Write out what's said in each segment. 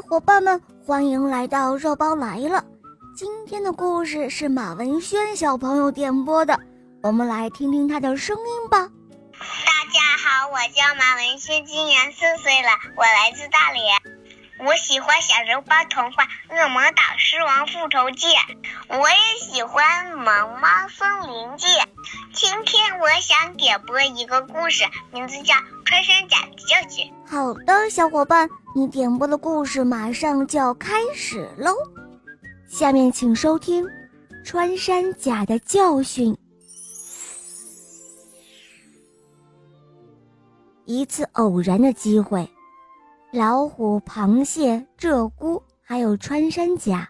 伙伴们，欢迎来到肉包来了。今天的故事是马文轩小朋友点播的，我们来听听他的声音吧。大家好，我叫马文轩，今年四岁了，我来自大连。我喜欢小肉包童话《恶魔岛狮王复仇记》，我也喜欢《萌猫森林记》。今天我想点播一个故事，名字叫《穿山甲》。好的，小伙伴，你点播的故事马上就要开始喽。下面请收听《穿山甲的教训》。一次偶然的机会，老虎、螃蟹、鹧鸪还有穿山甲，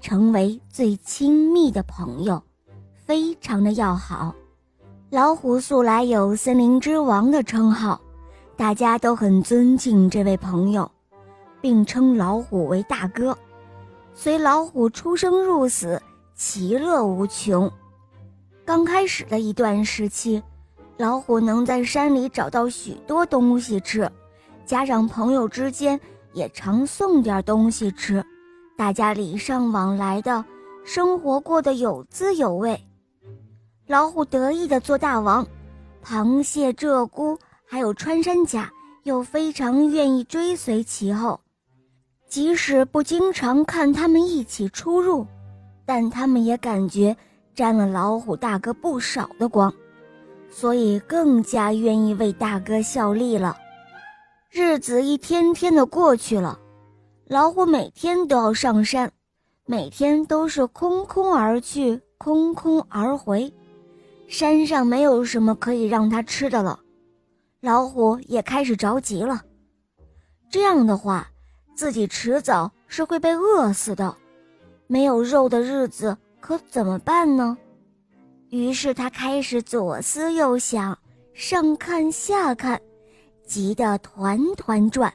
成为最亲密的朋友，非常的要好。老虎素来有“森林之王”的称号，大家都很尊敬这位朋友，并称老虎为大哥。随老虎出生入死，其乐无穷。刚开始的一段时期，老虎能在山里找到许多东西吃，加上朋友之间也常送点东西吃，大家礼尚往来的生活过得有滋有味。老虎得意地做大王，螃蟹、鹧鸪还有穿山甲又非常愿意追随其后。即使不经常看他们一起出入，但他们也感觉沾了老虎大哥不少的光，所以更加愿意为大哥效力了。日子一天天的过去了，老虎每天都要上山，每天都是空空而去，空空而回。山上没有什么可以让它吃的了，老虎也开始着急了。这样的话，自己迟早是会被饿死的，没有肉的日子可怎么办呢？于是他开始左思右想，上看下看，急得团团转，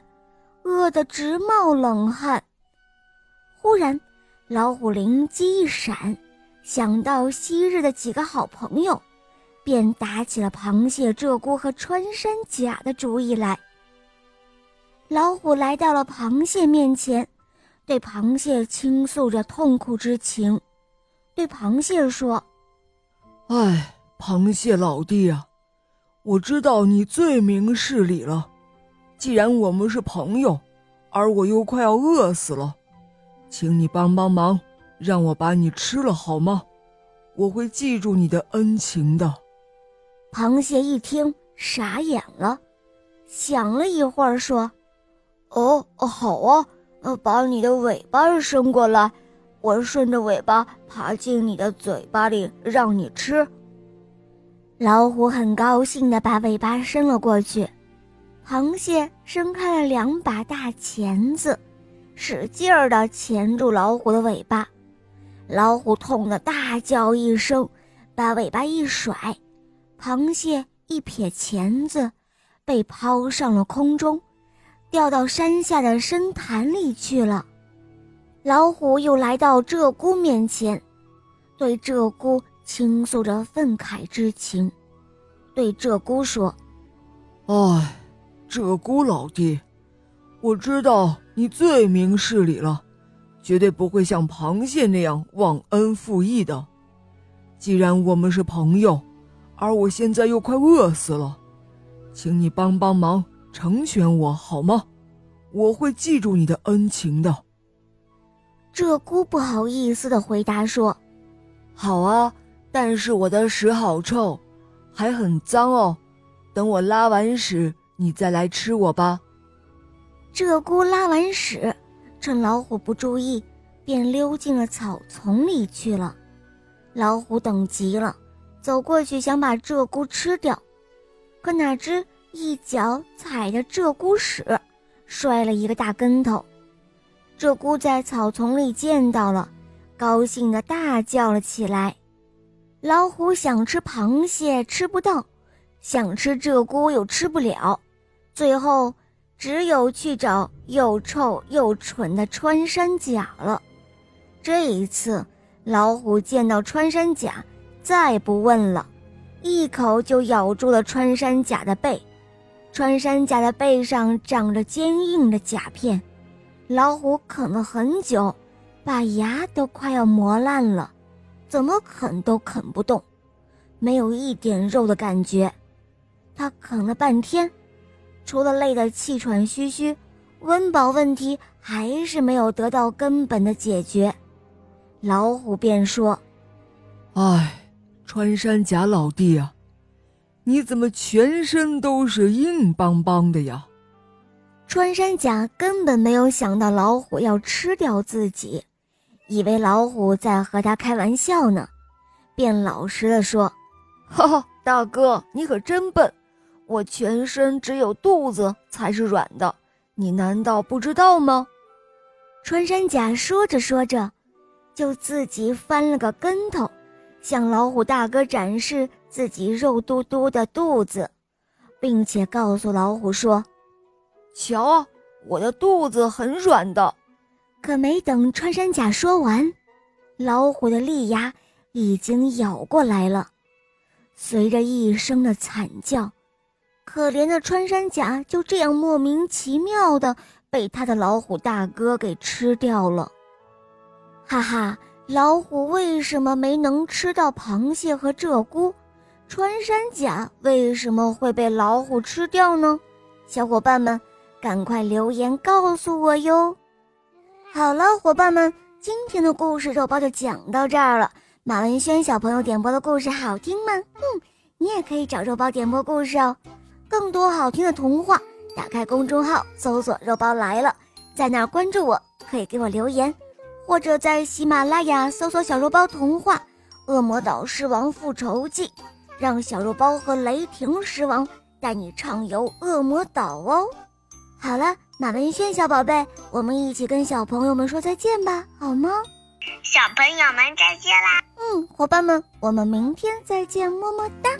饿得直冒冷汗。忽然，老虎灵机一闪。想到昔日的几个好朋友，便打起了螃蟹、鹧鸪和穿山甲的主意来。老虎来到了螃蟹面前，对螃蟹倾诉着痛苦之情，对螃蟹说：“哎，螃蟹老弟啊，我知道你最明事理了。既然我们是朋友，而我又快要饿死了，请你帮帮忙。”让我把你吃了好吗？我会记住你的恩情的。螃蟹一听傻眼了，想了一会儿说：“哦，好啊，呃，把你的尾巴伸过来，我顺着尾巴爬进你的嘴巴里，让你吃。”老虎很高兴地把尾巴伸了过去，螃蟹伸开了两把大钳子，使劲儿地钳住老虎的尾巴。老虎痛得大叫一声，把尾巴一甩，螃蟹一撇钳子，被抛上了空中，掉到山下的深潭里去了。老虎又来到鹧鸪面前，对鹧鸪倾诉着愤慨之情，对鹧鸪说：“哎，鹧鸪老弟，我知道你最明事理了。”绝对不会像螃蟹那样忘恩负义的。既然我们是朋友，而我现在又快饿死了，请你帮帮忙，成全我好吗？我会记住你的恩情的。鹧鸪不好意思的回答说：“好啊，但是我的屎好臭，还很脏哦。等我拉完屎，你再来吃我吧。”鹧鸪拉完屎。趁老虎不注意，便溜进了草丛里去了。老虎等急了，走过去想把鹧鸪吃掉，可哪知一脚踩着鹧鸪屎，摔了一个大跟头。鹧鸪在草丛里见到了，高兴的大叫了起来。老虎想吃螃蟹吃不到，想吃鹧鸪又吃不了，最后。只有去找又臭又蠢的穿山甲了。这一次，老虎见到穿山甲，再不问了，一口就咬住了穿山甲的背。穿山甲的背上长着坚硬的甲片，老虎啃了很久，把牙都快要磨烂了，怎么啃都啃不动，没有一点肉的感觉。他啃了半天，除了累得气喘吁吁，温饱问题还是没有得到根本的解决。老虎便说：“唉，穿山甲老弟啊，你怎么全身都是硬邦邦的呀？”穿山甲根本没有想到老虎要吃掉自己，以为老虎在和他开玩笑呢，便老实的说：“哈哈，大哥，你可真笨，我全身只有肚子才是软的，你难道不知道吗？”穿山甲说着说着，就自己翻了个跟头，向老虎大哥展示自己肉嘟嘟的肚子，并且告诉老虎说。瞧，我的肚子很软的。可没等穿山甲说完，老虎的利牙已经咬过来了。随着一声的惨叫，可怜的穿山甲就这样莫名其妙的被他的老虎大哥给吃掉了。哈哈，老虎为什么没能吃到螃蟹和鹧鸪？穿山甲为什么会被老虎吃掉呢？小伙伴们。赶快留言告诉我哟！好了，伙伴们，今天的故事肉包就讲到这儿了。马文轩小朋友点播的故事好听吗？嗯，你也可以找肉包点播故事哦。更多好听的童话，打开公众号搜索“肉包来了”，在那儿关注我，可以给我留言，或者在喜马拉雅搜索“小肉包童话《恶魔岛狮王复仇记》，让小肉包和雷霆狮王带你畅游恶魔岛哦。好了，马文轩小宝贝，我们一起跟小朋友们说再见吧，好吗？小朋友们再见啦！嗯，伙伴们，我们明天再见，么么哒。